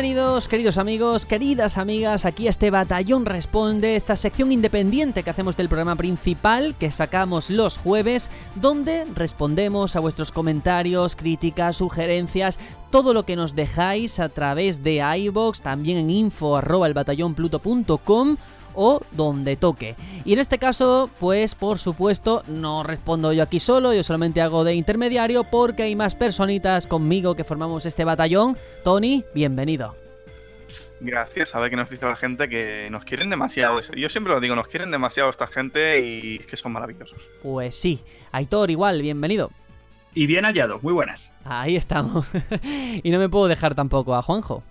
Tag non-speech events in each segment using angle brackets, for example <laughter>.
Bienvenidos, queridos amigos, queridas amigas, aquí a este Batallón Responde, esta sección independiente que hacemos del programa principal que sacamos los jueves, donde respondemos a vuestros comentarios, críticas, sugerencias, todo lo que nos dejáis a través de iBox, también en info arroba o donde toque. Y en este caso, pues por supuesto, no respondo yo aquí solo, yo solamente hago de intermediario porque hay más personitas conmigo que formamos este batallón. Tony, bienvenido. Gracias, a ver qué nos dice la gente que nos quieren demasiado. Yo siempre lo digo, nos quieren demasiado esta gente y que son maravillosos. Pues sí, Aitor igual, bienvenido. Y bien hallado, muy buenas. Ahí estamos. <laughs> y no me puedo dejar tampoco a Juanjo.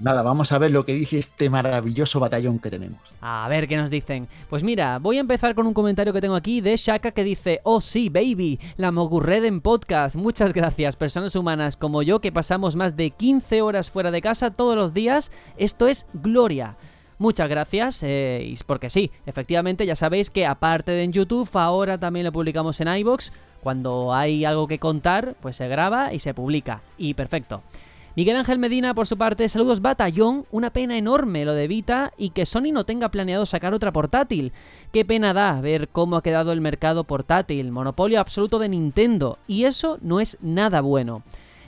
Nada, vamos a ver lo que dice este maravilloso batallón que tenemos. A ver qué nos dicen. Pues mira, voy a empezar con un comentario que tengo aquí de Shaka que dice: Oh sí, baby, la en Podcast. Muchas gracias, personas humanas como yo que pasamos más de 15 horas fuera de casa todos los días. Esto es gloria. Muchas gracias, eh, porque sí, efectivamente ya sabéis que aparte de en YouTube, ahora también lo publicamos en iBox. Cuando hay algo que contar, pues se graba y se publica. Y perfecto. Miguel Ángel Medina, por su parte, saludos Batallón, una pena enorme lo de Vita y que Sony no tenga planeado sacar otra portátil. Qué pena da ver cómo ha quedado el mercado portátil, monopolio absoluto de Nintendo, y eso no es nada bueno.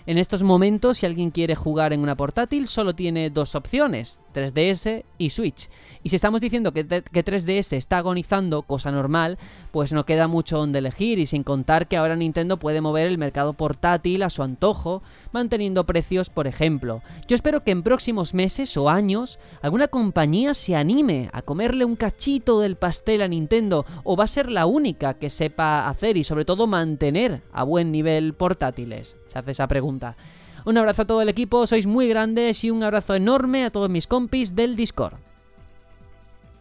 En estos momentos, si alguien quiere jugar en una portátil, solo tiene dos opciones, 3DS y Switch. Y si estamos diciendo que, 3DS está agonizando, cosa normal, pues no queda mucho donde elegir y sin contar que ahora Nintendo puede mover el mercado portátil a su antojo, manteniendo precios, por ejemplo. Yo espero que en próximos meses o años alguna compañía se anime a comerle un cachito del pastel a Nintendo o va a ser la única que sepa hacer y sobre todo mantener a buen nivel portátiles. Se hace esa pregunta. Un abrazo a todo el equipo, sois muy grandes y un abrazo enorme a todos mis compis del Discord.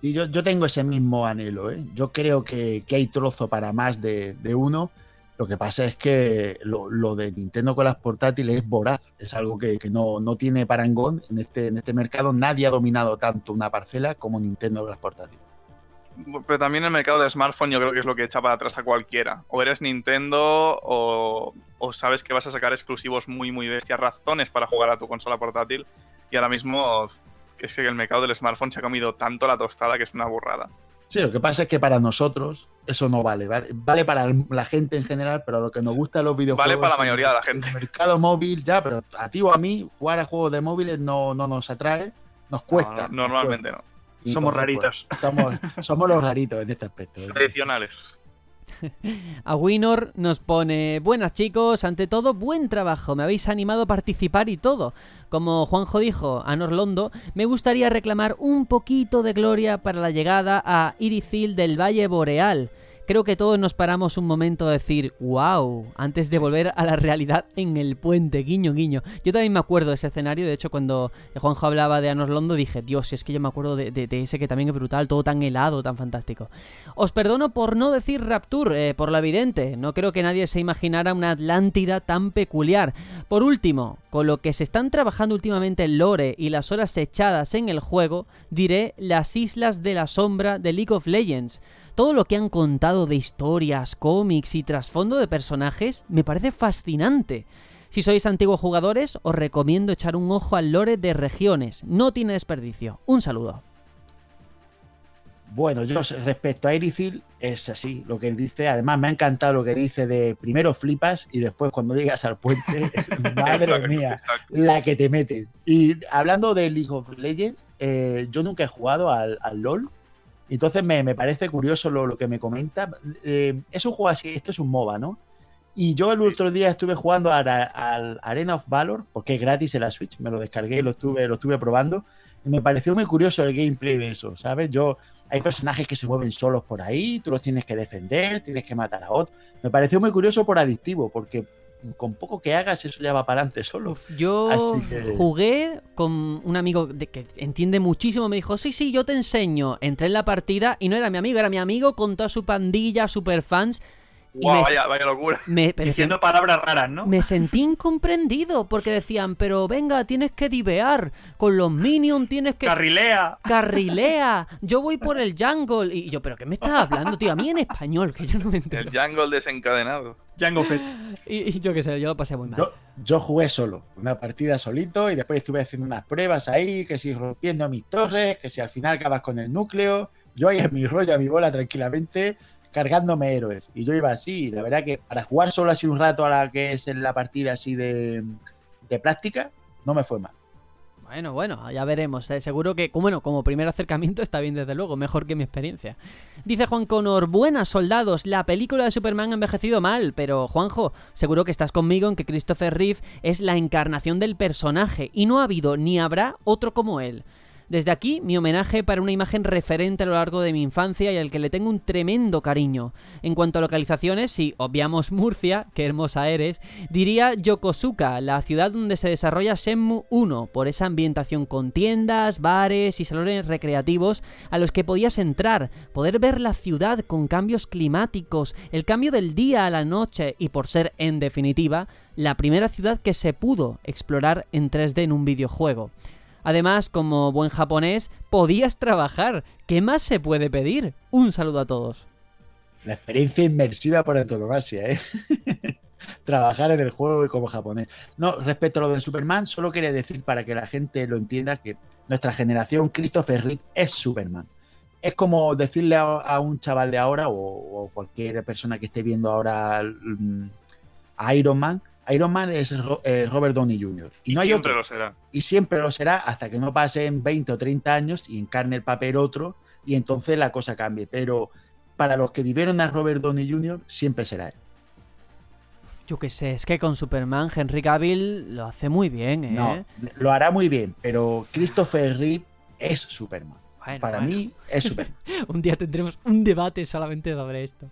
Y yo, yo tengo ese mismo anhelo, ¿eh? Yo creo que, hay trozo para más de, uno. Lo que pasa es que lo, de Nintendo con las portátiles es voraz, es algo que, no, no, tiene parangón en este, en este mercado. Nadie ha dominado tanto una parcela como Nintendo con las portátiles. Pero también el mercado de smartphone yo creo que es lo que echa para atrás a cualquiera. O eres Nintendo o, o sabes que vas a sacar exclusivos muy, muy bestias, razones para jugar a tu consola portátil. Y ahora mismo es que el mercado del smartphone se ha comido tanto la tostada que es una burrada. Sí, lo que pasa es que para nosotros eso no vale. Vale, para la gente en general, pero lo que nos gusta los videojuegos. Vale para la mayoría de la gente. El mercado móvil, ya, pero a ti o a mí, jugar a juegos de móviles no, no nos atrae, nos cuesta. normalmente no. somos raritos. Pues, somos, somos los raritos en este aspecto. Tradicionales. <laughs> A Winor nos pone, buenas chicos, ante todo, buen trabajo, me habéis animado a participar y todo. Como Juanjo dijo a Norlondo, me gustaría reclamar un poquito de gloria para la llegada a Irithil del Valle Boreal creo que todos nos paramos un momento a decir, wow, antes de volver a la realidad en el puente, guiño, guiño. Yo también me acuerdo de ese escenario, de hecho cuando Juanjo hablaba de Anos Londo dije, Dios, es que yo me acuerdo de, ese que también es brutal, todo tan helado, tan fantástico. Os perdono por no decir Rapture, eh, por la evidente, no creo que nadie se imaginara una Atlántida tan peculiar. Por último, con lo que se están trabajando últimamente el lore y las horas echadas en el juego, diré las Islas de la Sombra de League of Legends. Todo lo que han contado de historias, cómics y trasfondo de personajes me parece fascinante. Si sois antiguos jugadores, os recomiendo echar un ojo al lore de regiones. No tiene desperdicio. Un saludo. Bueno, yo respecto a Irithil, es así lo que él dice. Además, me ha encantado lo que dice de primero flipas y después cuando llegas al puente, <laughs> <laughs> madre mía, la que te meten. Y hablando de League of Legends, eh, yo nunca he jugado al, al LOL, entonces me, parece curioso lo, que me comenta. Eh, es un juego así, esto es un MOBA, ¿no? Y yo el otro día estuve jugando al, Arena of Valor, porque es gratis en la Switch, me lo descargué y lo estuve, lo estuve probando. Y me pareció muy curioso el gameplay de eso, ¿sabes? Yo, hay personajes que se mueven solos por ahí, tú los tienes que defender, tienes que matar a otros. Me pareció muy curioso por adictivo, porque con poco que hagas, eso ya va para adelante solo. yo jugué con un amigo de que entiende muchísimo, me dijo, sí, sí, yo te enseño. Entré en la partida y no era mi amigo, era mi amigo con toda su pandilla, super fans. Guau, me- vaya, vaya locura. me- Diciendo palabras raras, ¿no? me sentí incomprendido porque decían, pero venga, tienes que divear, con los minions tienes que... Carrilea. Carrilea, <laughs> yo voy por el jungle. Y yo, ¿pero qué me estás hablando, tío? A mí en español, que yo no me entero. El jungle desencadenado. Jango Fett. Y, y yo qué sé, yo lo pasé muy mal. Yo, yo jugué solo, una partida solito y después estuve haciendo unas pruebas ahí, que si rompiendo mis torres, que si al final acabas con el núcleo, yo ahí en mi rollo, a mi bola tranquilamente, cargándome héroes. Y yo iba así, la verdad que para jugar solo así un rato a la que es en la partida así de, de práctica, no me fue mal. Bueno, bueno, ya veremos. eh. Seguro que, bueno, como primer acercamiento está bien, desde luego, mejor que mi experiencia. Dice Juan Connor, buenas soldados, la película de Superman ha envejecido mal, pero Juanjo, seguro que estás conmigo en que Christopher Reeve es la encarnación del personaje y no ha habido ni habrá otro como él. Desde aquí, mi homenaje para una imagen referente a lo largo de mi infancia y al que le tengo un tremendo cariño. En cuanto a localizaciones, si obviamos Murcia, qué hermosa eres, diría Yokosuka, la ciudad donde se desarrolla Shenmue 1, por esa ambientación con tiendas, bares y salones recreativos a los que podías entrar, poder ver la ciudad con cambios climáticos, el cambio del día a la noche y por ser, en definitiva, la primera ciudad que se pudo explorar en 3D en un videojuego. Además, como buen japonés, podías trabajar. ¿Qué más se puede pedir? Un saludo a todos. La experiencia inmersiva por antonomasia, ¿eh? <laughs> Trabajar en el juego y como japonés. No, respecto a lo de Superman, solo quería decir para que la gente lo entienda que nuestra generación, Christopher Reeve, es Superman. Es como decirle a, un chaval de ahora o, o cualquier persona que esté viendo ahora mm, a Iron Man. Iron Man es Ro- eh, Robert Downey Jr. Y, Y no hay siempre otro. lo será. Y siempre lo será hasta que no pasen 20 o 30 años y encarne el papel otro y entonces la cosa cambie. Pero para los que vivieron a Robert Downey Jr. siempre será él. Yo qué sé, es que con Superman Henry Cavill lo hace muy bien, ¿eh? No, lo hará muy bien, pero Christopher Reeve es Superman. Bueno, Para bueno. mí es Superman. <laughs> Un día tendremos un debate solamente sobre esto.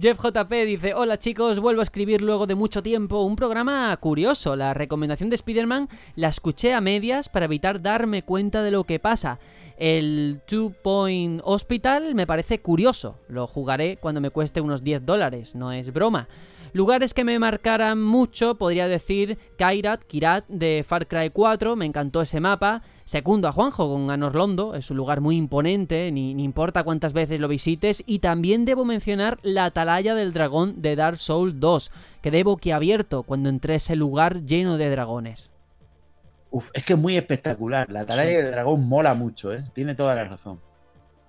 Jeff JP dice, hola chicos, vuelvo a escribir luego de mucho tiempo un programa curioso. La recomendación de Spider-Man la escuché a medias para evitar darme cuenta de lo que pasa. El Two Point Hospital me parece curioso. Lo jugaré cuando me cueste unos 10 dólares, no es broma. Lugares que me marcaran mucho, podría decir Kairat, Kirat de Far Cry 4, me encantó ese mapa. Segundo a Juanjo con Anorlondo, es un lugar muy imponente, ni, ni importa cuántas veces lo visites. Y también debo mencionar la Atalaya del Dragón de Dark Souls 2, quedé boquiabierto cuando entré a ese lugar lleno de dragones. Uf, es que es muy espectacular. La atalaya del dragón mola mucho, ¿eh? Tiene toda la razón.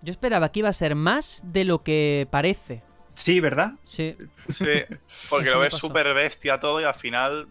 Yo esperaba que iba a ser más de lo que parece. Sí, ¿verdad? Sí, Sí, <laughs> porque lo ves súper bestia todo y al final.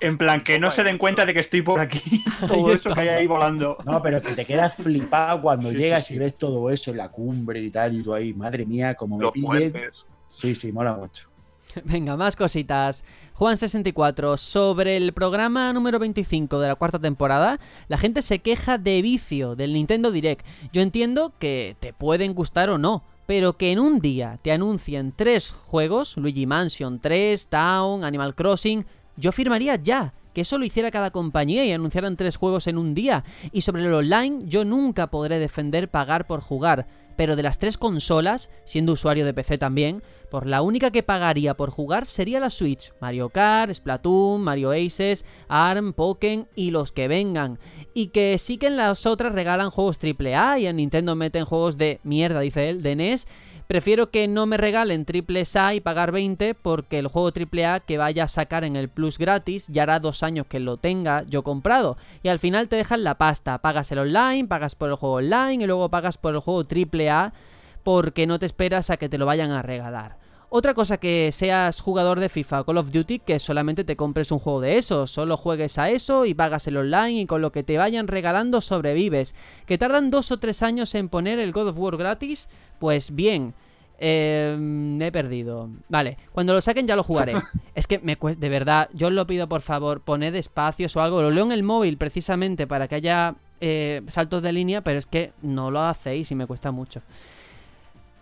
En plan, que no se den cuenta de que estoy por aquí. <laughs> Todo eso que hay ahí volando. No, pero que te quedas flipado cuando Sí, llegas sí, sí. y ves todo eso en la cumbre y tal, y tú ahí, madre mía, como me puentes. Sí, sí, mola mucho. <laughs> Venga, más cositas. Juan64, sobre el programa número 25 de la cuarta temporada, la gente se queja de vicio del Nintendo Direct. Yo entiendo que te pueden gustar o no, pero que en un día te anuncien tres juegos, Luigi Mansion 3, Town, Animal Crossing, yo firmaría ya. Que eso lo hiciera cada compañía y anunciaran tres juegos en un día. Y sobre el online, yo nunca podré defender pagar por jugar. Pero de las tres consolas, siendo usuario de PC también, por la única que pagaría por jugar sería la Switch. Mario Kart, Splatoon, Mario Aces, ARM, Pokémon y los que vengan. Y que sí que en las otras regalan juegos AAA y en Nintendo meten juegos de mierda, dice él, de NES. Prefiero que no me regalen triple A y pagar 20 porque el juego AAA que vaya a sacar en el Plus gratis ya hará dos años que lo tenga yo comprado. Y al final te dejan la pasta. Pagas el online, pagas por el juego online y luego pagas por el juego AAA porque no te esperas a que te lo vayan a regalar. Otra cosa que seas jugador de FIFA o Call of Duty, que solamente te compres un juego de eso, solo juegues a eso y pagas el online y con lo que te vayan regalando sobrevives. Que tardan dos o tres años en poner el God of War gratis, pues bien. Eh, me he perdido. Vale, cuando lo saquen ya lo jugaré. <laughs> es que me cuesta, de verdad, yo os lo pido por favor, poned espacios o algo. Lo leo en el móvil precisamente para que haya eh, saltos de línea, pero es que no lo hacéis y me cuesta mucho.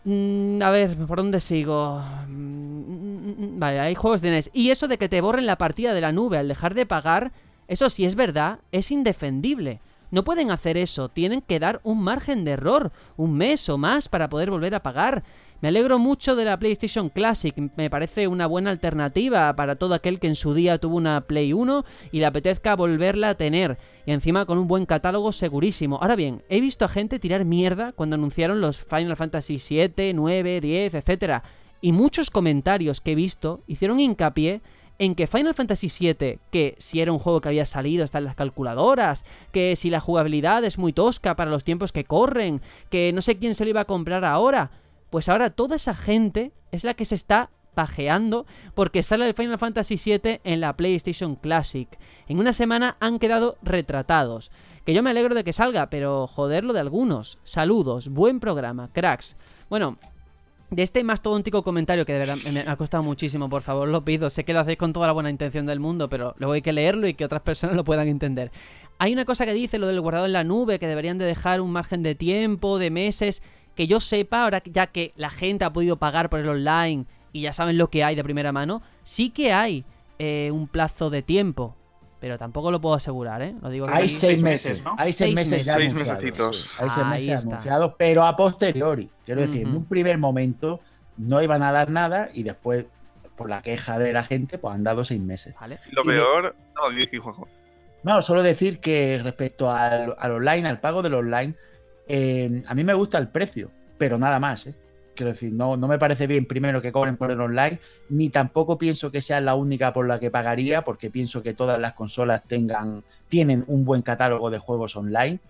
Mm, a ver, ¿por dónde sigo? Mm, Vale, hay juegos de NES. Y eso de que te borren la partida de la nube al dejar de pagar, eso sí es verdad, es indefendible. No pueden hacer eso, tienen que dar un margen de error, un mes o más para poder volver a pagar. Me alegro mucho de la PlayStation Classic, me parece una buena alternativa para todo aquel que en su día tuvo una Play 1 y le apetezca volverla a tener, y encima con un buen catálogo segurísimo. Ahora bien, he visto a gente tirar mierda cuando anunciaron los Final Fantasy 7, 9, 10, etc. Y muchos comentarios que he visto hicieron hincapié en que Final Fantasy VII, que si era un juego que había salido hasta en las calculadoras, que si la jugabilidad es muy tosca para los tiempos que corren, que no sé quién se lo iba a comprar ahora, pues ahora toda esa gente es la que se está pajeando porque sale el Final Fantasy VII en la PlayStation Classic. En una semana han quedado retratados. Que yo me alegro de que salga, pero joderlo de algunos. Saludos, buen programa, cracks. Bueno, de este mastodóntico comentario que de verdad me ha costado muchísimo, por favor, lo pido. Sé que lo hacéis con toda la buena intención del mundo, pero luego hay que leerlo y que otras personas lo puedan entender. Hay una cosa que dice, lo del guardado en la nube, que deberían de dejar un margen de tiempo, de meses que yo sepa, ahora ya que la gente ha podido pagar por el online y ya saben lo que hay de primera mano, sí que hay eh, un plazo de tiempo. Pero tampoco lo puedo asegurar, ¿eh? Lo digo hay seis meses, ¿no? Hay seis, meses, ya seis anunciados. Hay seis meses anunciados, pero a posteriori. Quiero decir, en un primer momento no iban a dar nada y después, por la queja de la gente, pues han dado seis meses. Lo peor. No, dije, No, solo decir que respecto al, al online, al pago del online, eh, a mí me gusta el precio, pero nada más, ¿eh? Quiero decir, no, no me parece bien primero que cobren por el online, ni tampoco pienso que sea la única por la que pagaría, porque pienso que todas las consolas tengan, tienen un buen catálogo de juegos online.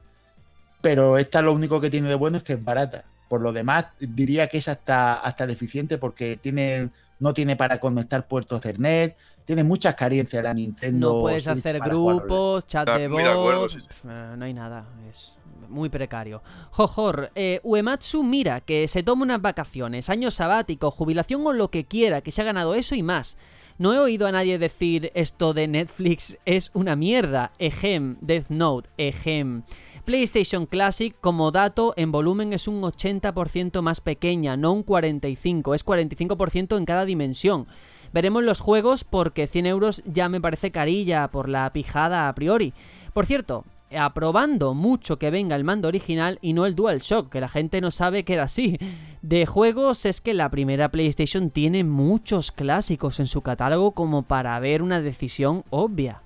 Pero esta lo único que tiene de bueno es que es barata. Por lo demás, diría que es hasta, hasta deficiente porque tiene, no tiene para conectar puertos Ethernet, tiene muchas carencias la Nintendo. No puedes hacer grupos, chat de voz, no hay nada. Es muy precario. Jojor, eh, Uematsu mira que se toma unas vacaciones, año sabático, jubilación o lo que quiera, que se ha ganado eso y más. No he oído a nadie decir esto de Netflix es una mierda. Ejem, Death Note, ejem. PlayStation Classic, como dato, en volumen es un 80% más pequeña, no un 45%, es 45% en cada dimensión. Veremos los juegos porque 100 euros ya me parece carilla por la pijada a priori. Por cierto, aprobando mucho que venga el mando original y no el DualShock, que la gente no sabe que era así. De juegos es que la primera PlayStation tiene muchos clásicos en su catálogo como para ver una decisión obvia.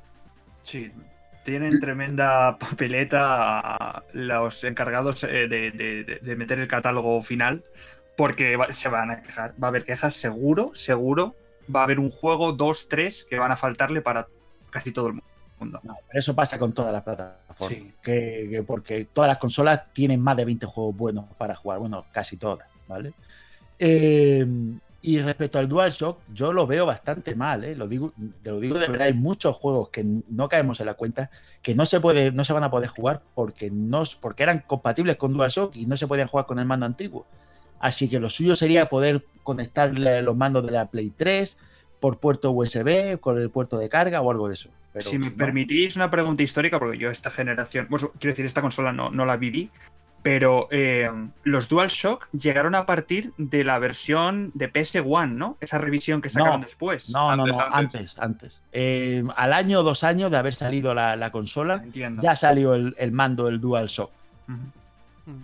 Sí, tienen tremenda papeleta los encargados eh, de, meter el catálogo final porque se van a quejar. Va a haber quejas seguro, seguro. Va a haber un juego, dos, tres que van a faltarle para casi todo el mundo. No, pero eso pasa con todas las plataformas. Que, porque todas las consolas tienen más de 20 juegos buenos para jugar. Bueno, casi todas, ¿vale? Eh, y respecto al DualShock, yo lo veo bastante mal, ¿eh? Lo digo, te lo digo de verdad, hay muchos juegos que no caemos en la cuenta que no se puede, no se van a poder jugar porque no, porque eran compatibles con DualShock y no se podían jugar con el mando antiguo. Así que lo suyo sería poder conectar los mandos de la Play 3 por puerto USB, con el puerto de carga o algo de eso si me permitís una pregunta histórica, porque yo esta generación, quiero decir, esta consola no, no la viví, pero eh, los DualShock llegaron a partir de la versión de PS1, ¿no? Esa revisión que sacaron después. No, no, no, antes, antes. Eh, al año o dos años de haber salido la, consola, ya salió el, mando del DualShock.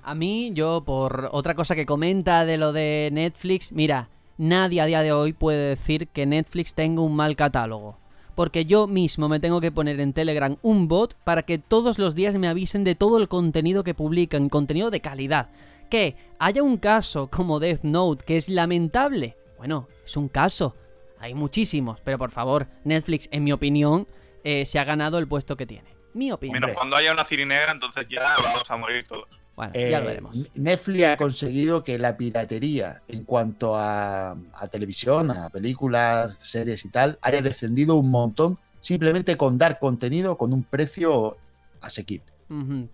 A mí, yo, por otra cosa que comenta de lo de Netflix, mira, nadie a día de hoy puede decir que Netflix tenga un mal catálogo porque yo mismo me tengo que poner en Telegram un bot para que todos los días me avisen de todo el contenido que publican, contenido de calidad. Que haya un caso como Death Note que es lamentable. Bueno, es un caso. Hay muchísimos, pero por favor, Netflix, en mi opinión, eh, se ha ganado el puesto que tiene. Mi opinión. Menos cuando haya una cirinega, entonces ya vamos a morir todos. Bueno, ya lo eh, veremos. Netflix ha conseguido que la piratería en cuanto a, televisión, a películas, series y tal, haya descendido un montón simplemente con dar contenido con un precio asequible.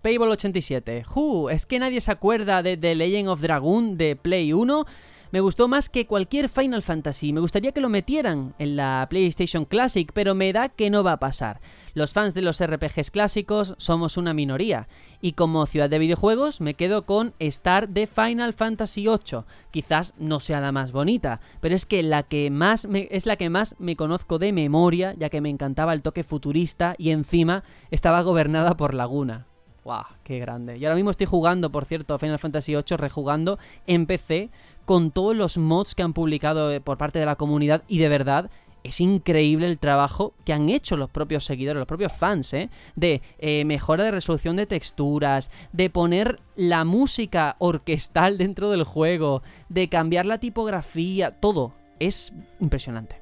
Payball 87. es que nadie se acuerda de The Legend of Dragon de Play 1 me gustó más que cualquier Final Fantasy. Me gustaría que lo metieran en la PlayStation Classic, pero me da que no va a pasar. Los fans de los RPGs clásicos somos una minoría. Y como ciudad de videojuegos me quedo con Star de Final Fantasy VIII. Quizás no sea la más bonita, pero es que la que más me, es la que más me conozco de memoria, ya que me encantaba el toque futurista y encima estaba gobernada por Laguna. ¡Guau! ¡Qué grande! Y ahora mismo estoy jugando, por cierto, Final Fantasy VIII, rejugando en PC con todos los mods que han publicado eh, por parte de la comunidad y de verdad es increíble el trabajo que han hecho los propios seguidores, los propios fans, ¿eh? De eh, mejora de resolución de texturas, de poner la música orquestal dentro del juego, de cambiar la tipografía, todo. Es impresionante.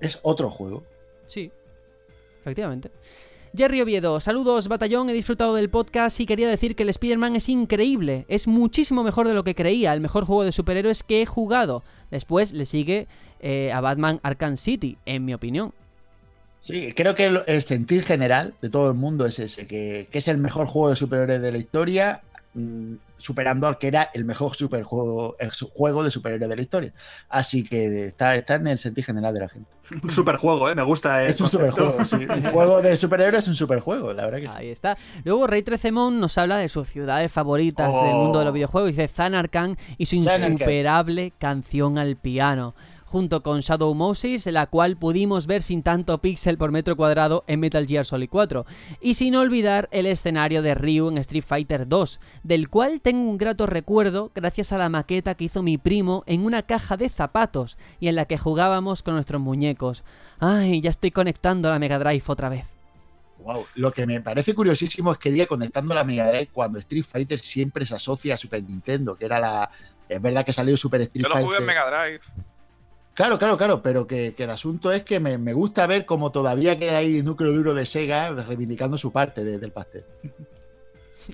Es otro juego. Sí, efectivamente. Jerry Oviedo, saludos batallón, he disfrutado del podcast y quería decir que el Spider-Man es increíble, es muchísimo mejor de lo que creía, el mejor juego de superhéroes que he jugado. Después le sigue eh, a Batman Arkham City, en mi opinión. Sí, creo que el, sentir general de todo el mundo es ese, que, que, es el mejor juego de superhéroes de la historia, Mm, superando al que era el mejor superjuego, el juego de superhéroe de la historia. Así que está, está en el sentido general de la gente. Un superjuego, ¿eh? Me gusta. Es un superjuego, Un <laughs> juego de superhéroes es un superjuego, la verdad que sí. Ahí está. Luego Rey Trecemon nos habla de sus ciudades favoritas del mundo de los oh. videojuegos. Dice Zanarkand y su insuperable canción al piano junto con Shadow Moses, la cual pudimos ver sin tanto píxel por metro cuadrado en Metal Gear Solid 4. Y sin olvidar el escenario de Ryu en Street Fighter 2, del cual tengo un grato recuerdo gracias a la maqueta que hizo mi primo en una caja de zapatos y en la que jugábamos con nuestros muñecos. Ay, ya estoy conectando la Mega Drive otra vez. Wow. Lo que me parece curiosísimo es que día conectando la Mega Drive cuando Street Fighter siempre se asocia a Super Nintendo, que era la. Es verdad que salió Super Street Fighter. Yo lo jugué en Mega Drive. Claro, claro, claro, pero que, el asunto es que me, gusta ver cómo todavía queda ahí núcleo duro de Sega reivindicando su parte del pastel. <laughs>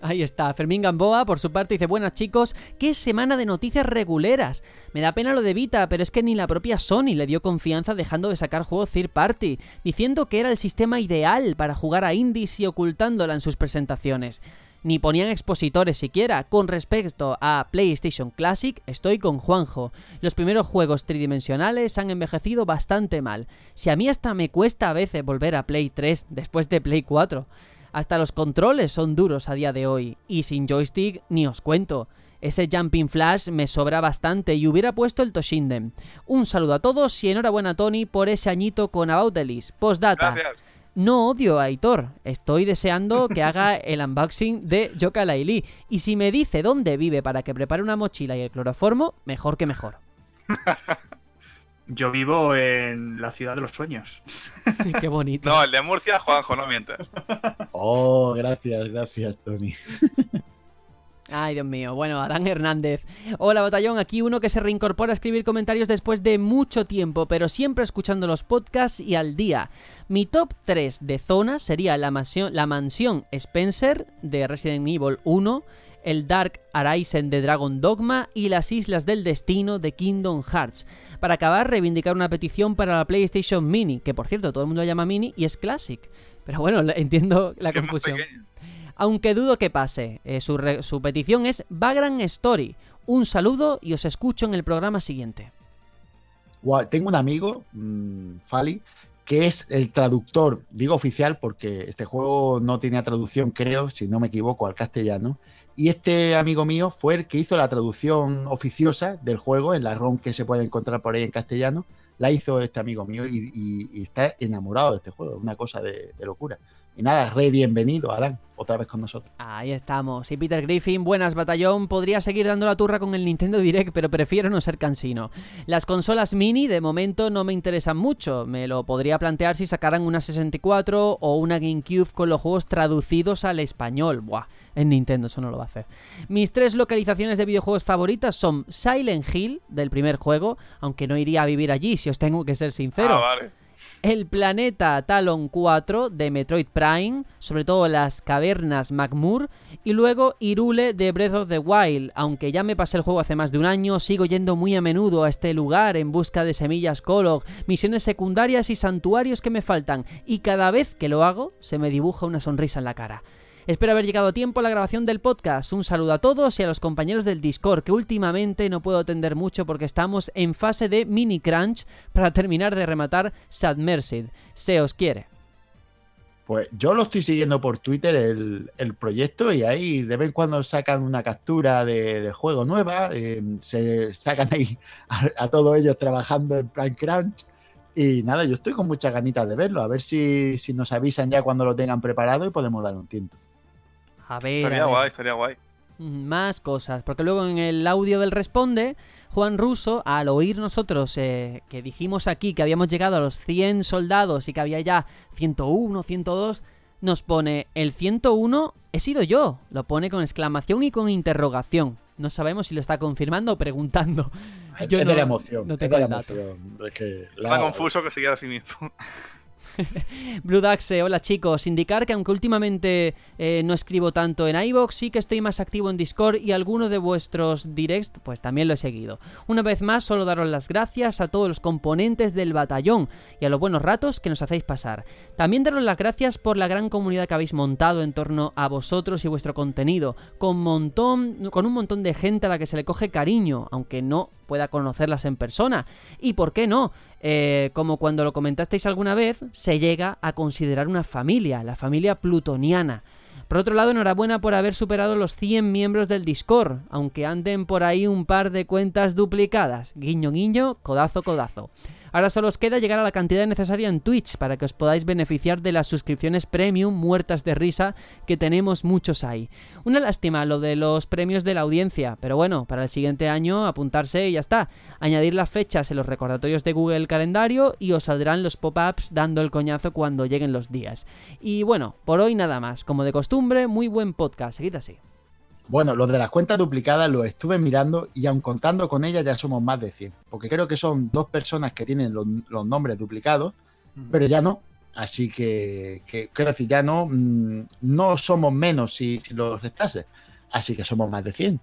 Ahí está, Fermín Gamboa por su parte dice, buenas chicos, qué semana de noticias reguleras. Me da pena lo de Vita, pero es que ni la propia Sony le dio confianza dejando de sacar juegos third party, diciendo que era el sistema ideal para jugar a indies y ocultándola en sus presentaciones ni ponían expositores siquiera. Con respecto a PlayStation Classic, estoy con Juanjo. Los primeros juegos tridimensionales han envejecido bastante mal. Si a mí hasta me cuesta a veces volver a Play 3 después de Play 4. Hasta los controles son duros a día de hoy, y sin joystick ni os cuento. Ese Jumping Flash me sobra bastante y hubiera puesto el Toshinden. Un saludo a todos y enhorabuena Tony por ese añito con About the List. Postdata. No odio a Aitor, estoy deseando que <laughs> haga el unboxing de Yoka Laili. Y si me dice dónde vive para que prepare una mochila y el cloroformo, mejor que mejor. <laughs> Yo vivo en la ciudad de los sueños. <laughs> Qué bonito. No, el de Murcia, Juanjo, no mientes. Oh, gracias, gracias, Tony. Ay, Dios mío. Bueno, Adán Hernández. Hola, batallón. Aquí uno que se reincorpora a escribir comentarios después de mucho tiempo, pero siempre escuchando los podcasts y al día. Mi top 3 de zonas sería la mansión, la mansión Spencer de Resident Evil 1, el Dark Arisen de Dragon Dogma y las Islas del Destino de Kingdom Hearts. Para acabar, reivindicar una petición para la PlayStation Mini, que por cierto todo el mundo la llama Mini y es Classic. Pero bueno, entiendo la confusión aunque dudo que pase. Eh, su, petición es Vagrant Story. Un saludo y os escucho en el programa siguiente. tengo un amigo, mm, Fali, que es el traductor, digo oficial porque este juego no tenía traducción, creo, si no me equivoco, al castellano. Y este amigo mío fue el que hizo la traducción oficiosa del juego en la ROM que se puede encontrar por ahí en castellano. La hizo este amigo mío y, está enamorado de este juego, una cosa de locura. Y nada, re bienvenido, Alan, otra vez con nosotros. Ahí estamos. Y Peter Griffin, buenas batallón. Podría seguir dando la turra con el Nintendo Direct, pero prefiero no ser cansino. Las consolas mini de momento no me interesan mucho. Me lo podría plantear si sacaran una 64 o una GameCube con los juegos traducidos al español. Buah, en Nintendo eso no lo va a hacer. Mis tres localizaciones de videojuegos favoritas son Silent Hill, del primer juego, aunque no iría a vivir allí, si os tengo que ser sincero. Ah, vale el planeta Talon 4 de Metroid Prime, sobre todo las cavernas Magmur, y luego Irule de Breath of the Wild. Aunque ya me pasé el juego hace más de un año, sigo yendo muy a menudo a este lugar en busca de semillas Kolog, misiones secundarias y santuarios que me faltan, y cada vez que lo hago se me dibuja una sonrisa en la cara. Espero haber llegado a tiempo a la grabación del podcast. Un saludo a todos y a los compañeros del Discord, que últimamente no puedo atender mucho porque estamos en fase de mini crunch para terminar de rematar Submerged. Se os quiere. Pues yo lo estoy siguiendo por Twitter el, proyecto y ahí de vez en cuando sacan una captura de, juego nueva, eh, se sacan ahí a, todos ellos trabajando en plan crunch y nada, yo estoy con muchas ganitas de verlo, a ver si, si nos avisan ya cuando lo tengan preparado y podemos dar un tiento. A ver. Estaría guay, estaría guay. Más cosas, porque luego en el audio del responde, Juan Russo, al oír nosotros eh, que dijimos aquí que habíamos llegado a los 100 soldados y que había ya 101, 102, nos pone el 101 he sido yo, lo pone con exclamación y con interrogación. No sabemos si lo está confirmando o preguntando. <laughs> Yo es de la emoción. No tengo es de el la dato. emoción. Es que Está confuso que se queda así mismo. <laughs> Blue Daxe, hola chicos. Indicar que aunque últimamente eh, no escribo tanto en iVoox, sí que estoy más activo en Discord y alguno de vuestros directs, pues también lo he seguido. Una vez más, solo daros las gracias a todos los componentes del batallón y a los buenos ratos que nos hacéis pasar. También daros las gracias por la gran comunidad que habéis montado en torno a vosotros y vuestro contenido, con, montón, con un montón de gente a la que se le coge cariño, aunque no pueda conocerlas en persona. Y por qué no, Eh, como cuando lo comentasteis alguna vez, se llega a considerar una familia, la familia plutoniana. Por otro lado, enhorabuena por haber superado los 100 miembros del Discord, aunque anden por ahí un par de cuentas duplicadas. Guiño, guiño, codazo, codazo. Ahora solo os queda llegar a la cantidad necesaria en Twitch para que os podáis beneficiar de las suscripciones premium muertas de risa que tenemos muchos ahí. Una lástima lo de los premios de la audiencia, pero bueno, para el siguiente año apuntarse y ya está. Añadir las fechas en los recordatorios de Google Calendario y os saldrán los pop-ups dando el coñazo cuando lleguen los días. Y bueno, por hoy nada más. Como de costumbre, muy buen podcast. Seguid así. Bueno, lo de las cuentas duplicadas lo estuve mirando y aun contando con ellas ya somos más de 100. Porque creo que son dos personas que tienen los, los nombres duplicados, pero ya no. Así que, que quiero decir, ya no, mm, no somos menos si, si los restase. Así que somos más de 100.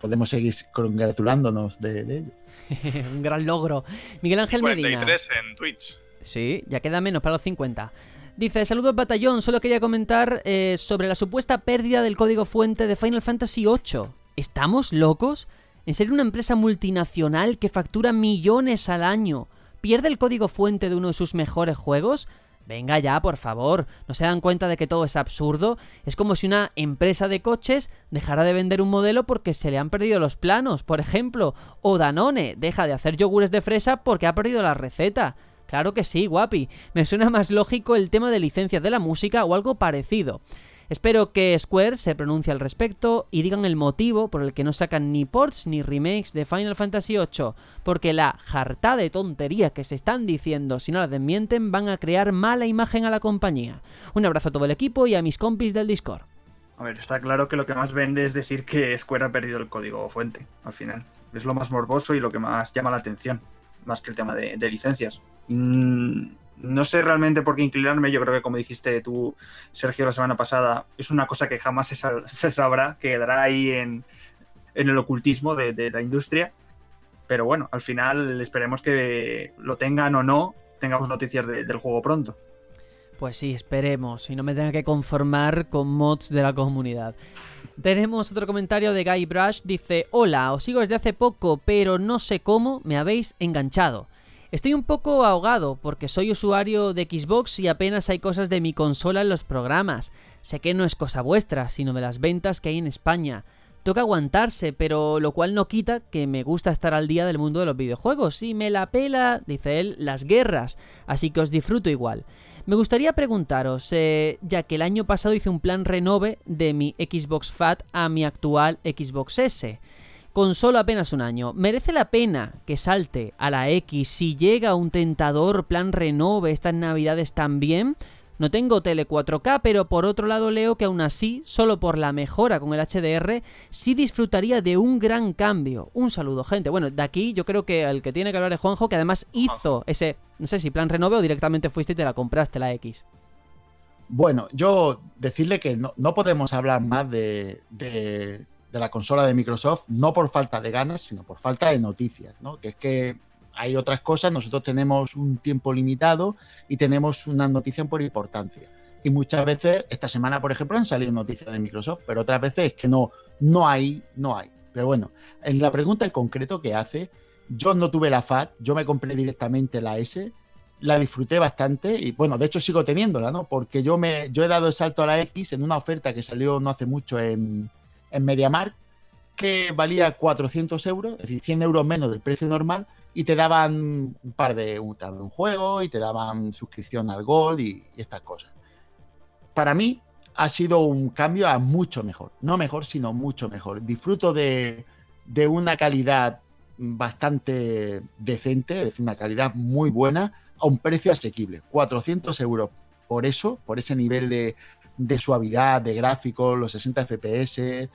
Podemos seguir congratulándonos de, de ello. <laughs> un gran logro. Miguel Ángel Medina. 43 en Twitch. Sí, ya queda menos para los 50. Dice, saludos batallón, solo quería comentar eh, sobre la supuesta pérdida del código fuente de Final Fantasy VIII. ¿Estamos locos? ¿En serio una empresa multinacional que factura millones al año pierde el código fuente de uno de sus mejores juegos? Venga ya, por favor, ¿no se dan cuenta de que todo es absurdo? Es como si una empresa de coches dejara de vender un modelo porque se le han perdido los planos, por ejemplo, o Danone deja de hacer yogures de fresa porque ha perdido la receta. Claro que sí, guapi. Me suena más lógico el tema de licencias de la música o algo parecido. Espero que Square se pronuncie al respecto y digan el motivo por el que no sacan ni ports ni remakes de Final Fantasy VIII, porque la jarta de tontería que se están diciendo si no la desmienten van a crear mala imagen a la compañía. Un abrazo a todo el equipo y a mis compis del Discord. A ver, está claro que lo que más vende es decir que Square ha perdido el código fuente, al final. Es lo más morboso y lo que más llama la atención, más que el tema de, de licencias. Mm, no sé realmente por qué inclinarme, yo creo que como dijiste tú, Sergio, la semana pasada, es una cosa que jamás se, sal- <laughs> se sabrá, que quedará ahí en, en el ocultismo de, de la industria. Pero bueno, al final esperemos que lo tengan o no, tengamos noticias de- del juego pronto. Pues sí, esperemos, y no me tenga que conformar con mods de la comunidad. Tenemos otro comentario de Guy Brush, dice, hola, os sigo desde hace poco, pero no sé cómo me habéis enganchado. Estoy un poco ahogado porque soy usuario de Xbox y apenas hay cosas de mi consola en los programas. Sé que no es cosa vuestra, sino de las ventas que hay en España. Toca aguantarse, pero lo cual no quita que me gusta estar al día del mundo de los videojuegos. Y me la pela, dice él, las guerras. Así que os disfruto igual. Me gustaría preguntaros, eh, ya que el año pasado hice un plan renove de mi Xbox Fat a mi actual Xbox S. Con solo apenas un año, ¿merece la pena que salte a la X si llega un tentador plan renove estas navidades también? No tengo tele 4K, pero por otro lado leo que aún así, solo por la mejora con el HDR, sí disfrutaría de un gran cambio. Un saludo, gente. Bueno, de aquí yo creo que el que tiene que hablar es Juanjo, que además hizo ese, no sé si plan renove o directamente fuiste y te la compraste la X. Bueno, yo decirle que no, no podemos hablar más de, de- de la consola de Microsoft, no por falta de ganas, sino por falta de noticias, ¿no? Que es que hay otras cosas, nosotros tenemos un tiempo limitado y tenemos una noticia por importancia. Y muchas veces, esta semana, por ejemplo, han salido noticias de Microsoft, pero otras veces es que no, no hay, no hay. Pero bueno, en la pregunta en concreto que hace, yo no tuve la FAT, yo me compré directamente la S, la disfruté bastante y bueno, de hecho sigo teniéndola, ¿no? Porque yo me yo he dado el salto a la X en una oferta que salió no hace mucho en, en MediaMarkt que valía 400 euros, es decir, 100 euros menos del precio normal y te daban un par de un, un juego y te daban suscripción al Gold y, y estas cosas. Para mí, ha sido un cambio a mucho mejor. No mejor, sino mucho mejor. Disfruto de, de una calidad bastante decente, es decir, una calidad muy buena a un precio asequible. 400 euros por eso, por ese nivel de, de suavidad, de gráficos, los 60 FPS,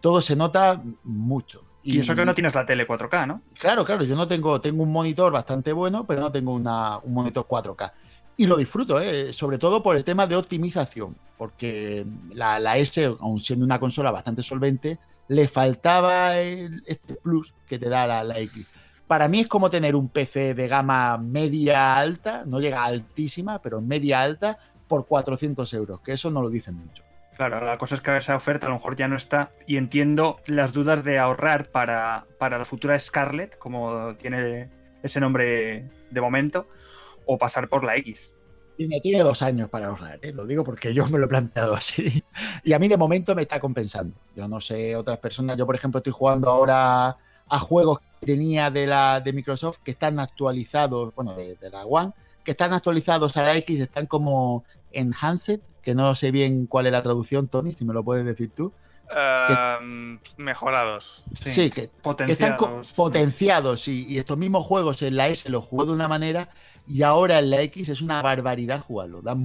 todo se nota mucho. Y, eso que no tienes la tele 4K, ¿no? Claro, claro, yo no tengo, tengo un monitor bastante bueno, pero no tengo una, un monitor 4K. Y lo disfruto, ¿eh? sobre todo por el tema de optimización, porque la, la S, aun siendo una consola bastante solvente, le faltaba este plus que te da la, la, X. Para mí es como tener un PC de gama media alta, no llega altísima, pero media alta, por 400 euros, que eso no lo dicen mucho. Claro, la cosa es que esa oferta a lo mejor ya no está y entiendo las dudas de ahorrar para, para la futura Scarlett, como tiene ese nombre de momento, o pasar por la X. Tiene, tiene dos años para ahorrar, ¿eh? lo digo porque yo me lo he planteado así. <laughs> Y a mí de momento me está compensando. Yo no sé otras personas, yo por ejemplo estoy jugando ahora a juegos que tenía de, la, de Microsoft que están actualizados, bueno, de, de la One, que están actualizados a la X, están como enhanced, que no sé bien cuál es la traducción, Tony, si me lo puedes decir tú. Uh, mejorados. Sí, sí que, potenciados. que, están potenciados y, y, estos mismos juegos en la S los juego de una manera y ahora en la X es una barbaridad jugarlo. Da,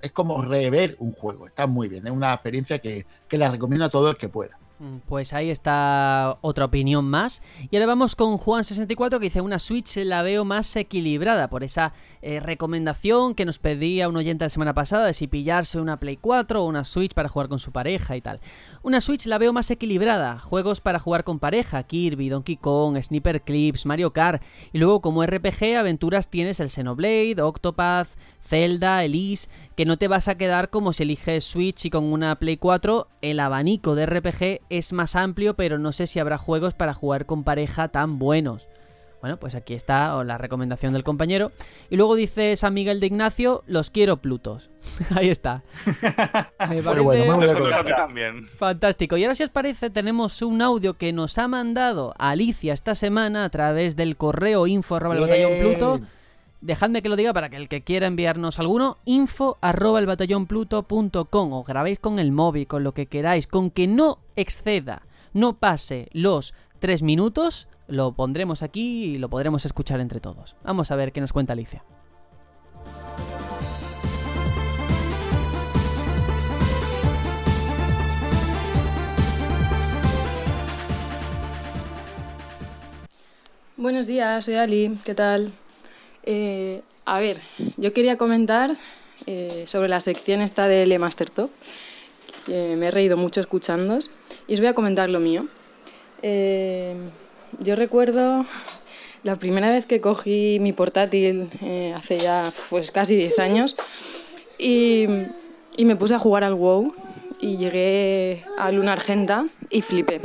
es como rever un juego, está muy bien, es una experiencia que, que la recomiendo a todo el que pueda. Pues ahí está otra opinión más. Y ahora vamos con Juan64 que dice una Switch la veo más equilibrada por esa eh, recomendación que nos pedía un oyente la semana pasada de si pillarse una Play 4 o una Switch para jugar con su pareja y tal. Una Switch la veo más equilibrada, juegos para jugar con pareja, Kirby, Donkey Kong, Sniper Clips, Mario Kart y luego como RPG aventuras tienes el Xenoblade, Octopath, Zelda, Elise, que no te vas a quedar como si eliges Switch y con una Play 4, el abanico de RPG es más amplio, pero no sé si habrá juegos para jugar con pareja tan buenos. Bueno, pues aquí está la recomendación del compañero. Y luego dice San Miguel de Ignacio, los quiero Plutos. <laughs> Ahí está. <laughs> Me parece bueno, bueno, también. fantástico. Y ahora si os parece, tenemos un audio que nos ha mandado Alicia esta semana a través del correo info Pluto. Dejadme que lo diga para que el que quiera enviarnos alguno, info arroba el batallonpluto.com o grabéis con el móvil, con lo que queráis, con que no exceda, no pase los tres minutos, lo pondremos aquí y lo podremos escuchar entre todos. Vamos a ver qué nos cuenta Alicia. Buenos días, soy Ali, ¿qué tal? Eh, a ver, yo quería comentar eh, sobre la sección esta de Le Master Top. Me he reído mucho escuchando y os voy a comentar lo mío. Eh, yo recuerdo la primera vez que cogí mi portátil eh, hace ya pues casi 10 años y, y, me puse a jugar al WoW y llegué a Luna Argenta y flipé.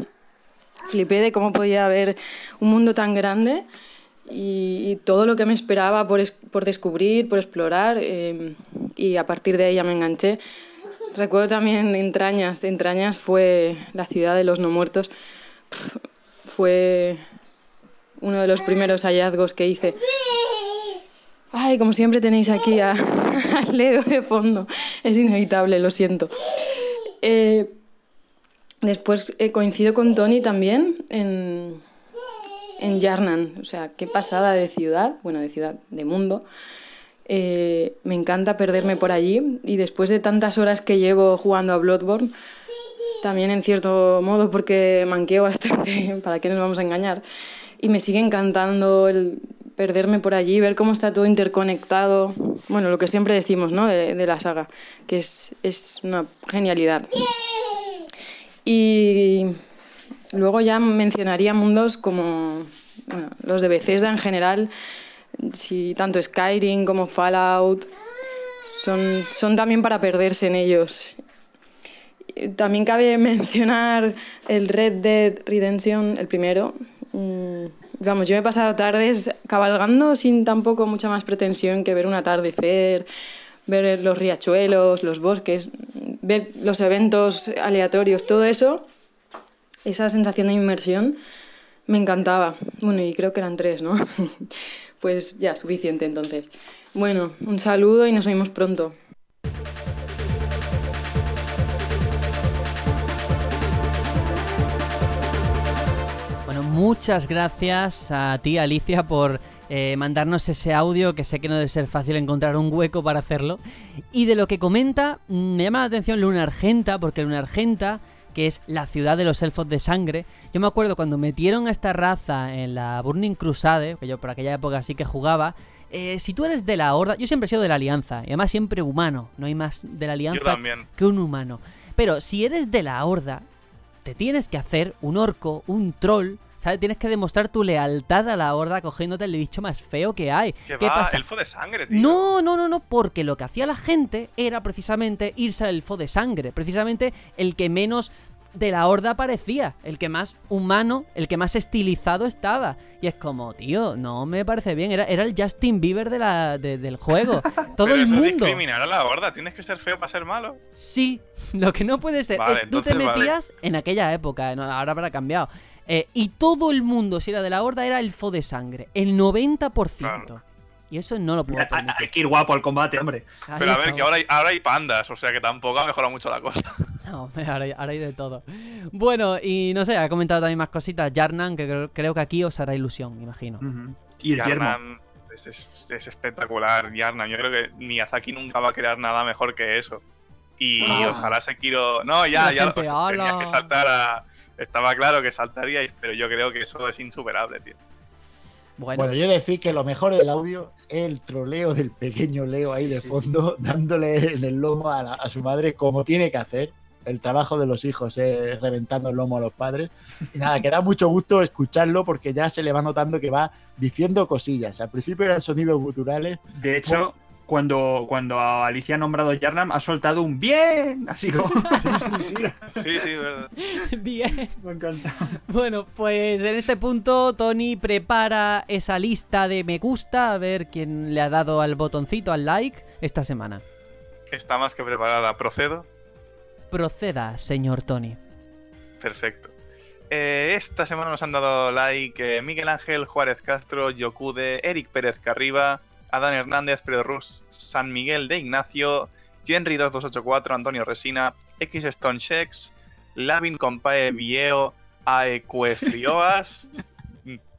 Flipé de cómo podía haber un mundo tan grande y, y todo lo que me esperaba por, por descubrir, por explorar eh, y a partir de ahí ya me enganché. Recuerdo también Entrañas. Entrañas fue la ciudad de los no muertos. Fue uno de los primeros hallazgos que hice. Ay, como siempre tenéis aquí a, <laughs> a Leo de fondo. Es inevitable, lo siento. Eh, después eh, coincido con Tony también en, en Yarnan. O sea, qué pasada de ciudad, bueno, de ciudad, de mundo. Eh, me encanta perderme por allí y después de tantas horas que llevo jugando a Bloodborne, también en cierto modo porque manqueo bastante, <laughs> para qué nos vamos a engañar, y me sigue encantando el perderme por allí, ver cómo está todo interconectado, bueno, lo que siempre decimos ¿no? de, de la saga, que es, es una genialidad. Y luego ya mencionaría mundos como los de Bethesda en general, si tanto Skyrim como Fallout son, son también para perderse en ellos. También cabe <laughs> mencionar el Red Dead Redemption, el primero. Mm, vamos, yo he pasado tardes cabalgando sin tampoco mucha más pretensión que ver un atardecer, ver los riachuelos, los bosques, ver los eventos aleatorios, todo eso, esa sensación de inmersión me encantaba. Bueno, y creo que eran tres, ¿no? <laughs> pues ya, suficiente entonces. Bueno, un saludo y nos vemos pronto. Bueno, muchas gracias a ti, Alicia, por eh, mandarnos ese audio, que sé que no debe ser fácil encontrar un hueco para hacerlo. Y de lo que comenta, me llama la atención Luna Argenta, porque Luna Argenta que es la ciudad de los elfos de sangre, yo me acuerdo cuando metieron a esta raza en la Burning Crusade, que yo por aquella época sí que jugaba, eh, si tú eres de la Horda, yo siempre he sido de la Alianza, y además siempre humano, no hay más de la Alianza que un humano. Pero si eres de la Horda, te tienes que hacer un orco, un troll, ¿sabes? Tienes que demostrar tu lealtad a la horda cogiéndote el bicho más feo que hay. ¿Qué, pasa? Elfo de sangre, tío. No, no, no, no, porque lo que hacía la gente era precisamente irse al elfo de sangre. Precisamente el que menos de la horda parecía, el que más humano, el que más estilizado estaba. Y es como, tío, no me parece bien. Era, era el Justin Bieber de la, del juego. <laughs> Todo Pero el eso mundo. Discriminar a la horda. Tienes que ser feo para ser malo. Sí, lo que no puede ser Vale, es tú te vale. metías en aquella época, ahora habrá cambiado. Eh, y todo el mundo, si era de la horda, era elfo de sangre. El 90%. Claro. Y eso no lo puedo permitir. hay que ir guapo al combate, hombre. Ahí Pero a ver, está. que ahora hay, ahora hay pandas, o sea que tampoco ha mejorado mucho la cosa. <laughs> No, hombre, ahora, hay- ahora hay de todo. Bueno, y no sé, ha comentado también más cositas. Jarnan, que creo, creo que aquí os hará ilusión, imagino. Ujú. Y el yermo. Yarnam es, es- es espectacular, Yarnam. Yo creo que Miyazaki nunca va a crear nada mejor que eso. Y Ah. ojalá Sekiro... No, ya, la ya gente, o sea, tenías que saltar a... Estaba claro que saltaríais, pero yo creo que eso es insuperable, tío. Bueno, Bueno, yo decir que lo mejor del audio es el troleo del pequeño Leo ahí de fondo, <laughs> dándole en el lomo a, la- a su madre como tiene que hacer. El trabajo de los hijos es reventando el lomo a los padres. Y nada, que da mucho gusto escucharlo porque ya se le va notando que va diciendo cosillas. Al principio eran sonidos guturales. De hecho, cuando, cuando Alicia ha nombrado Yarnam, ha soltado un bien. Así como. <laughs> Sí, sí, verdad. <laughs> bien. Me encanta. Bueno, pues en este punto Tony prepara esa lista de me gusta, a ver quién le ha dado al botoncito, al like, esta semana. Está más que preparada. Procedo. Proceda, señor Tony. Perfecto. Eh, esta semana nos han dado like eh, Miguel Ángel Juárez Castro, Yokude, Eric Pérez Carriba, Adán Hernández, Pedro Rus, San Miguel de Ignacio, Jenry2284, Antonio Resina, X Stone Shex, Lavin Compae Vieo, Aecuefrioas. <laughs>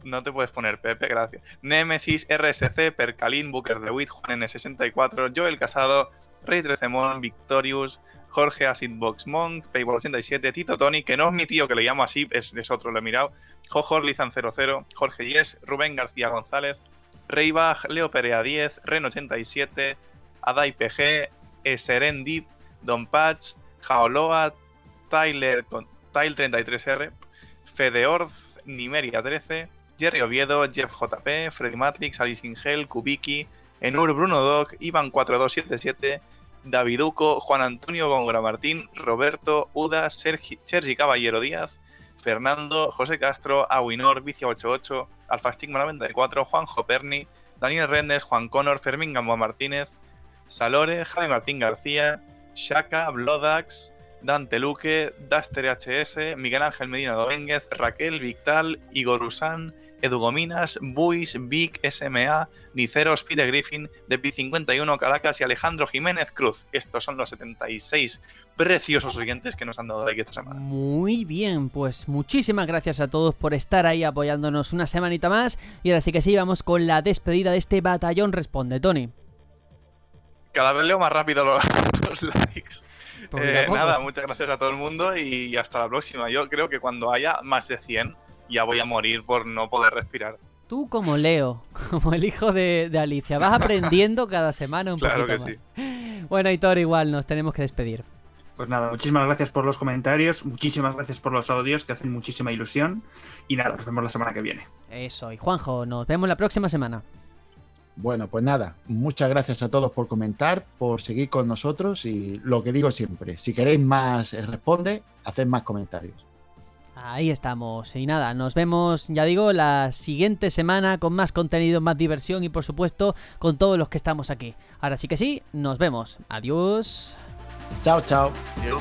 No te puedes poner, Pepe, gracias. Nemesis, RSC, Percalín, Booker de Witt, Juan N64, Joel Casado, Rey 13 Mon, Victorious, Jorge Acidbox Monk, Payball87, Tito Tony, que no es mi tío que le llamo así, es, es otro, lo he mirado. Jojo Lizan00, Jorge Yes, Rubén García González, Reybach, Leo Perea 10, Ren87, Adai PG, Serendip, Don Patch, Jaoloa, Tyler, con- Tile33R, Fedeorz, Nimeria 13, Jerry Oviedo, Jeff JP, Freddy Matrix, Alice Ingel, Kubiki, Enur Bruno Dog, Iván 4277, Daviduco, Juan Antonio Góngora Martín, Roberto, Uda, Sergi, Sergi Caballero Díaz, Fernando, José Castro, Awinor, Vicia88, Alfastigma 94, Juanjo Perni, Daniel Rendes, Juan Connor, Fermín Gamboa Martínez, Salore, Javi Martín García, Shaka, Blodax, Dante Luque, Daster HS, Miguel Ángel Medina Domínguez, Raquel, Victal, Igor Usán, Edu Gominas, Buis, Vic, SMA, Niceros, Peter Griffin, Depi51, Caracas y Alejandro Jiménez Cruz. Estos son los 76 preciosos oyentes que nos han dado like esta semana. Muy bien, pues muchísimas gracias a todos por estar ahí apoyándonos una semanita más. Y ahora sí que sí, vamos con la despedida de este batallón Responde, Tony. Cada vez leo más rápido los, <laughs> los likes. Poco Eh, nada, muchas gracias a todo el mundo y hasta la próxima. Yo creo que cuando haya más de 100 ya voy a morir por no poder respirar. Tú como Leo, <laughs> como el hijo de, de Alicia, vas aprendiendo cada semana un Claro poquito que más. sí. <laughs> Bueno, Hitor, igual nos tenemos que despedir. Pues nada, muchísimas gracias por los comentarios, muchísimas gracias por los audios que hacen muchísima ilusión. Y nada, nos vemos la semana que viene. Eso, y Juanjo, nos vemos la próxima semana. Bueno, pues nada, muchas gracias a todos por comentar, por seguir con nosotros y lo que digo siempre, si queréis más eh, responde, haced más comentarios. Ahí estamos. Y nada, nos vemos, ya digo, la siguiente semana con más contenido, más diversión y por supuesto con todos los que estamos aquí. Ahora sí que sí, nos vemos. Adiós. Chao, chao. Yo-